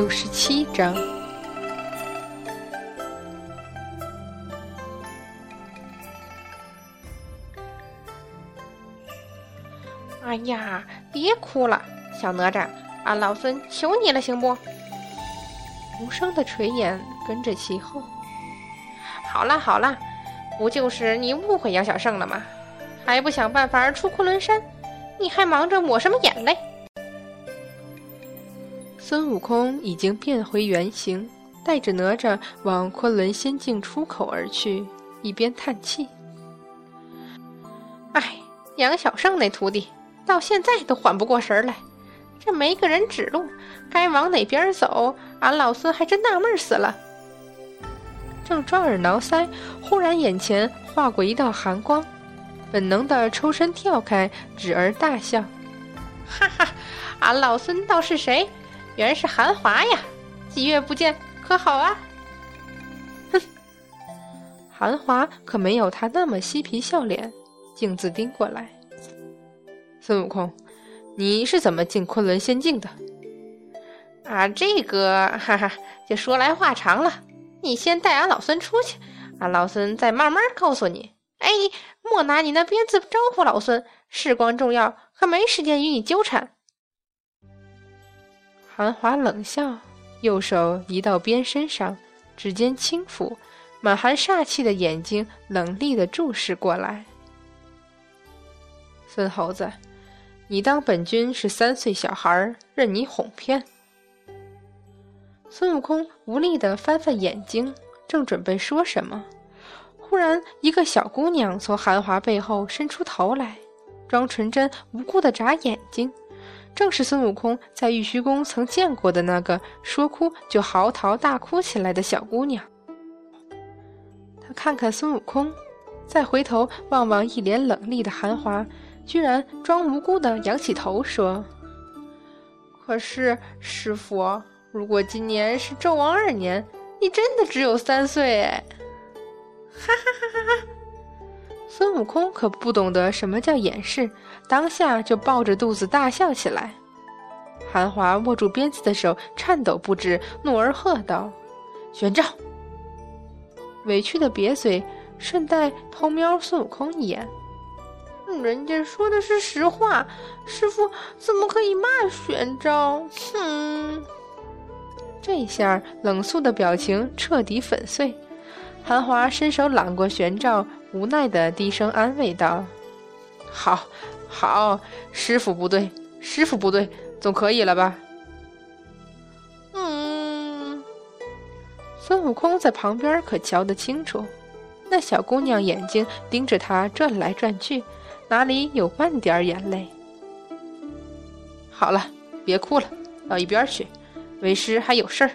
六十七章。哎呀，别哭了，小哪吒，俺老孙求你了，行不？无声的垂眼跟着其后。好了好了，不就是你误会杨小胜了吗？还不想办法出昆仑山？你还忙着抹什么眼泪？孙悟空已经变回原形，带着哪吒往昆仑仙境出口而去，一边叹气：“哎，杨小胜那徒弟。”到现在都缓不过神来，这没个人指路，该往哪边走？俺老孙还真纳闷死了。正抓耳挠腮，忽然眼前划过一道寒光，本能的抽身跳开，止儿大笑：“哈哈，俺老孙倒是谁？原是韩华呀！几月不见，可好啊？”哼，韩华可没有他那么嬉皮笑脸，径自盯过来。孙悟空，你是怎么进昆仑仙境的？啊，这个哈哈，就说来话长了。你先带俺老孙出去，俺老孙再慢慢告诉你。哎，莫拿你那鞭子招呼老孙，事关重要，可没时间与你纠缠。韩华冷笑，右手移到鞭身上，指尖轻抚，满含煞气的眼睛冷厉的注视过来。孙猴子。你当本君是三岁小孩，任你哄骗？孙悟空无力的翻翻眼睛，正准备说什么，忽然一个小姑娘从韩华背后伸出头来，装纯真无辜的眨眼睛，正是孙悟空在玉虚宫曾见过的那个说哭就嚎啕大哭起来的小姑娘。他看看孙悟空，再回头望望一脸冷厉的韩华。居然装无辜的仰起头说：“可是师傅，如果今年是纣王二年，你真的只有三岁哎！”哈哈哈哈哈！孙悟空可不懂得什么叫掩饰，当下就抱着肚子大笑起来。韩华握住鞭子的手颤抖不止，怒而喝道：“玄奘！”委屈的瘪嘴，顺带偷瞄孙悟空一眼。人家说的是实话，师傅怎么可以骂玄奘？哼！这下冷肃的表情彻底粉碎。韩华伸手揽过玄奘，无奈的低声安慰道：“好，好，师傅不对，师傅不对，总可以了吧？”嗯。孙悟空在旁边可瞧得清楚，那小姑娘眼睛盯着他转来转去。哪里有半点眼泪？好了，别哭了，到一边去，为师还有事儿。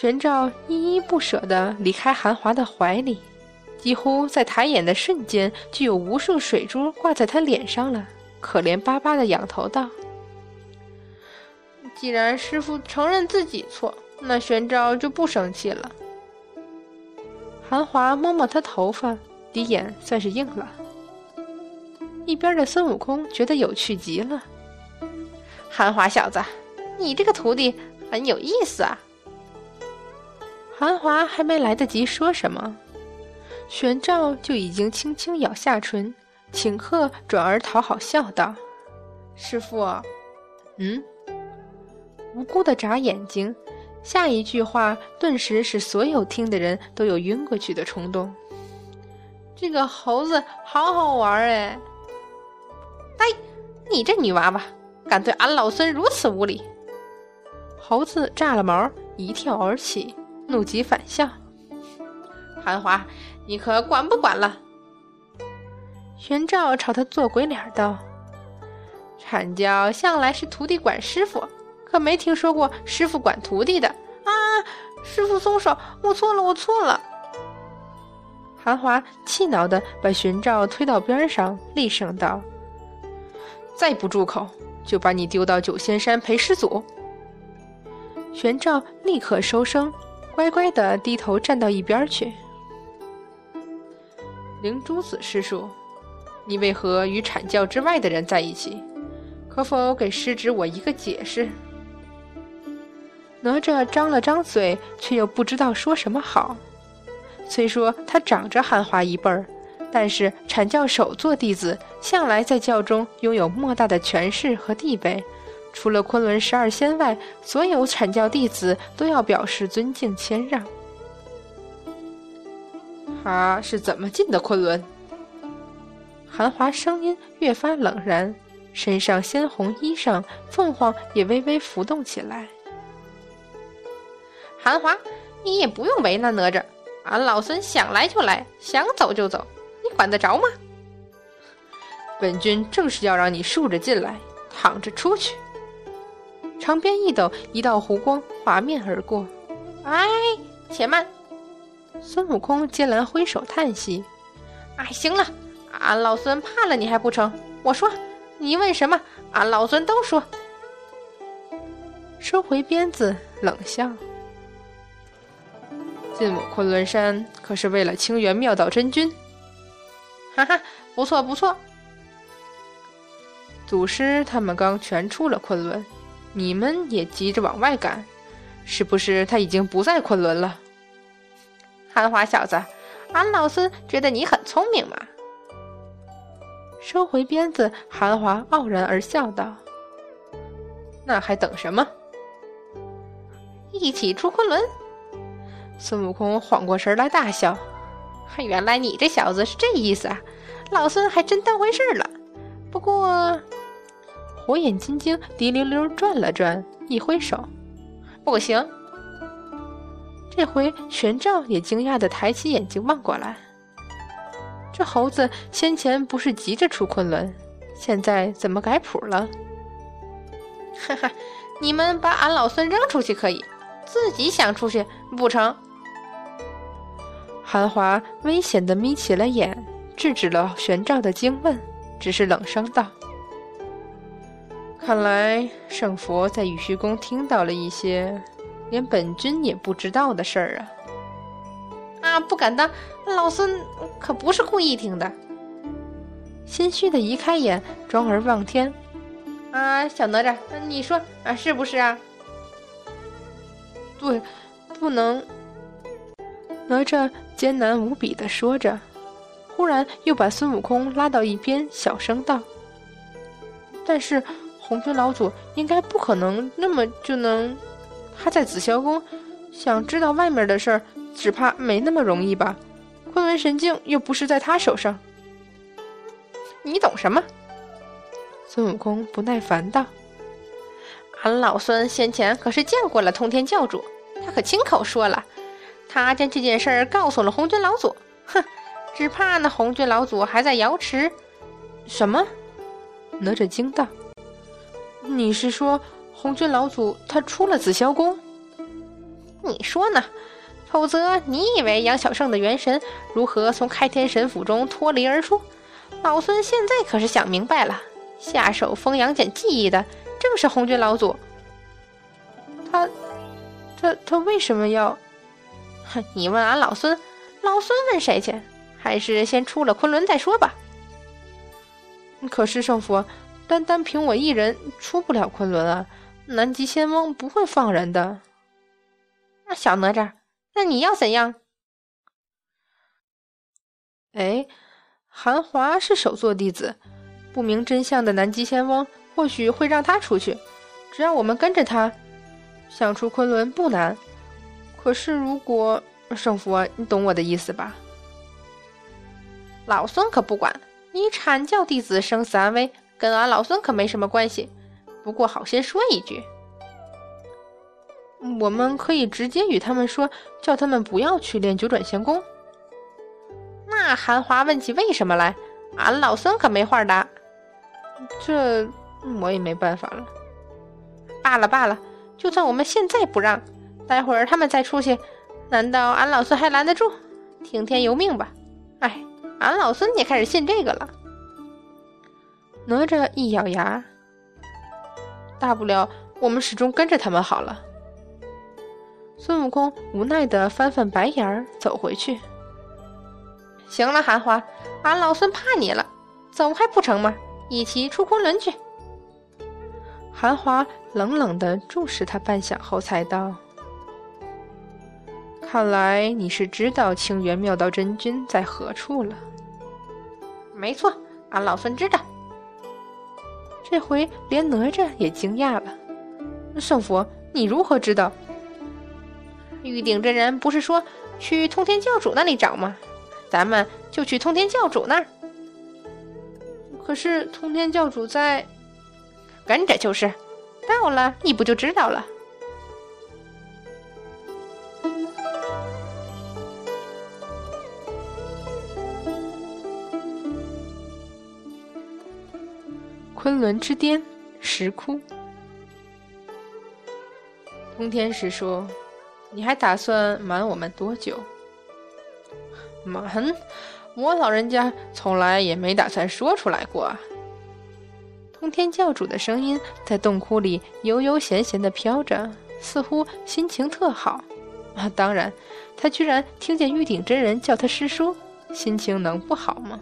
玄奘依依不舍地离开韩华的怀里，几乎在抬眼的瞬间，就有无数水珠挂在他脸上了，可怜巴巴的仰头道：“既然师傅承认自己错，那玄奘就不生气了。”韩华摸摸他头发。底眼算是硬了。一边的孙悟空觉得有趣极了。韩华小子，你这个徒弟很有意思啊。韩华还没来得及说什么，玄奘就已经轻轻咬下唇，顷刻转而讨好笑道：“师傅，嗯？”无辜的眨眼睛，下一句话顿时使所有听的人都有晕过去的冲动。这个猴子好好玩哎！哎，你这女娃娃，敢对俺老孙如此无礼！猴子炸了毛，一跳而起，怒极反笑。韩华，你可管不管了？玄照朝他做鬼脸道：“阐教向来是徒弟管师傅，可没听说过师傅管徒弟的啊！师傅松手，我错了，我错了。”韩华气恼地把玄照推到边上，厉声道：“再不住口，就把你丢到九仙山陪师祖。”玄照立刻收声，乖乖的低头站到一边去。灵珠子师叔，你为何与阐教之外的人在一起？可否给师侄我一个解释？哪吒张了张嘴，却又不知道说什么好。虽说他长着韩华一辈儿，但是阐教首座弟子向来在教中拥有莫大的权势和地位。除了昆仑十二仙外，所有阐教弟子都要表示尊敬谦让。他是怎么进的昆仑？韩华声音越发冷然，身上鲜红衣裳凤凰也微微浮动起来。韩华，你也不用为难哪吒，俺老孙想来就来，想走就走，你管得着吗？本君正是要让你竖着进来，躺着出去。长鞭一抖，一道弧光划面而过。哎，且慢！孙悟空艰难挥手叹息：“哎，行了，俺老孙怕了你还不成？我说，你问什么，俺老孙都说。”收回鞭子，冷笑：“进我昆仑山，可是为了清源妙道真君？哈哈，不错不错。祖师他们刚全出了昆仑。”你们也急着往外赶，是不是他已经不在昆仑了？韩华小子，俺老孙觉得你很聪明嘛。收回鞭子，韩华傲然而笑道：“那还等什么？一起出昆仑！”孙悟空缓过神来，大笑：“嘿原来你这小子是这意思啊！老孙还真当回事了。不过……”火眼金睛滴溜溜转了转，一挥手，不行。这回玄奘也惊讶的抬起眼睛望过来。这猴子先前不是急着出昆仑，现在怎么改谱了？哈哈，你们把俺老孙扔出去可以，自己想出去不成？韩华危险的眯起了眼，制止了玄奘的惊问，只是冷声道。看来圣佛在雨虚宫听到了一些连本君也不知道的事儿啊！啊，不敢当，老孙可不是故意听的。心虚的移开眼，装而望天。啊，小哪吒，你说啊，是不是啊？对，不能。哪吒艰难无比的说着，忽然又把孙悟空拉到一边，小声道：“但是。”红军老祖应该不可能那么就能，他在紫霄宫，想知道外面的事儿，只怕没那么容易吧？昆仑神境又不是在他手上，你懂什么？孙悟空不耐烦道：“俺老孙先前可是见过了通天教主，他可亲口说了，他将这件事儿告诉了红军老祖。哼，只怕那红军老祖还在瑶池。什么？”哪吒惊道。你是说红军老祖他出了紫霄宫？你说呢？否则你以为杨小胜的元神如何从开天神府中脱离而出？老孙现在可是想明白了，下手封杨戬记忆的正是红军老祖。他，他，他为什么要？哼，你问俺老孙，老孙问谁去？还是先出了昆仑再说吧。可是圣佛。单单凭我一人出不了昆仑啊！南极仙翁不会放人的。那小哪吒，那你要怎样？哎，韩华是首座弟子，不明真相的南极仙翁或许会让他出去。只要我们跟着他，想出昆仑不难。可是如果圣佛，你懂我的意思吧？老孙可不管你阐教弟子生死安危。跟俺老孙可没什么关系，不过好先说一句，我们可以直接与他们说，叫他们不要去练九转仙功。那韩华问起为什么来，俺老孙可没话答。这我也没办法了。罢了罢了，就算我们现在不让，待会儿他们再出去，难道俺老孙还拦得住？听天由命吧。哎，俺老孙也开始信这个了。哪吒一咬牙，大不了我们始终跟着他们好了。孙悟空无奈的翻翻白眼儿，走回去。行了，韩华，俺老孙怕你了，走还不成吗？一起出昆仑去。韩华冷冷的注视他半晌后，才道：“看来你是知道清源妙道真君在何处了。”“没错，俺老孙知道。”这回连哪吒也惊讶了。“圣佛，你如何知道？”玉鼎真人不是说去通天教主那里找吗？咱们就去通天教主那儿。可是通天教主在，跟着就是，到了你不就知道了。昆仑之巅，石窟。通天师说。你还打算瞒我们多久？瞒？我老人家从来也没打算说出来过。通天教主的声音在洞窟里悠悠闲闲的飘着，似乎心情特好。啊，当然，他居然听见玉鼎真人叫他师叔，心情能不好吗？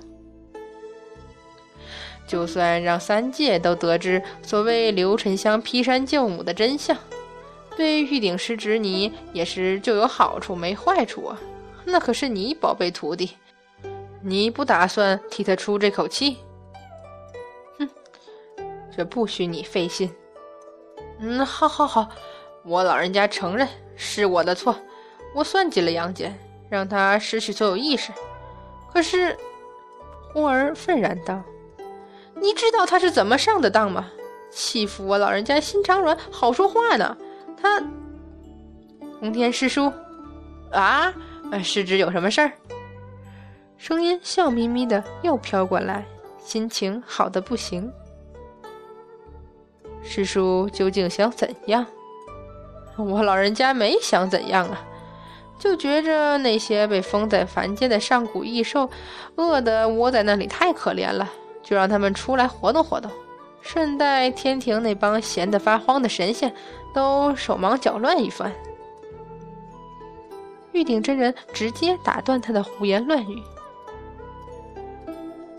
就算让三界都得知所谓刘沉香劈山救母的真相。对玉鼎师侄你也是就有好处没坏处啊，那可是你宝贝徒弟，你不打算替他出这口气？哼，这不许你费心。嗯，好，好，好，我老人家承认是我的错，我算计了杨戬，让他失去所有意识。可是，忽儿愤然道：“你知道他是怎么上的当吗？欺负我老人家心肠软，好说话呢。”他，通天师叔，啊，师侄有什么事儿？声音笑眯眯的又飘过来，心情好的不行。师叔究竟想怎样？我老人家没想怎样啊，就觉着那些被封在凡间的上古异兽，饿得窝在那里太可怜了，就让他们出来活动活动。顺带天庭那帮闲得发慌的神仙，都手忙脚乱一番。玉鼎真人直接打断他的胡言乱语：“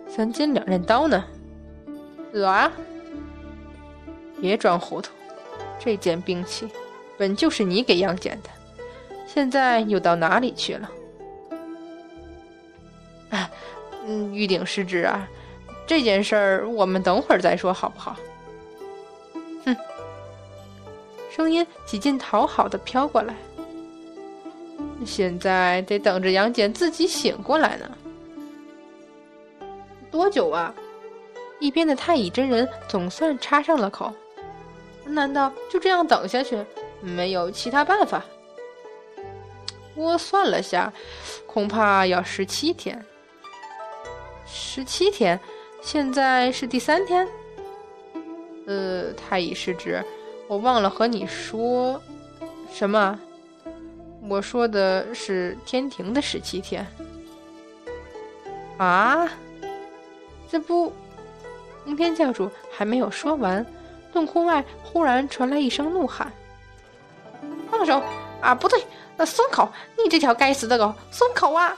三尖两刃刀呢？啊！别装糊涂，这件兵器本就是你给杨戬的，现在又到哪里去了？”啊，嗯，玉鼎师侄啊。这件事儿我们等会儿再说，好不好？哼，声音几近讨好的飘过来。现在得等着杨戬自己醒过来呢。多久啊？一边的太乙真人总算插上了口。难道就这样等下去，没有其他办法？我算了下，恐怕要十七天。十七天。现在是第三天，呃，太乙师侄，我忘了和你说什么。我说的是天庭的十七天。啊，这不，通天教主还没有说完，洞窟外忽然传来一声怒喊：“放手！啊，不对，那松口！你这条该死的狗，松口啊！”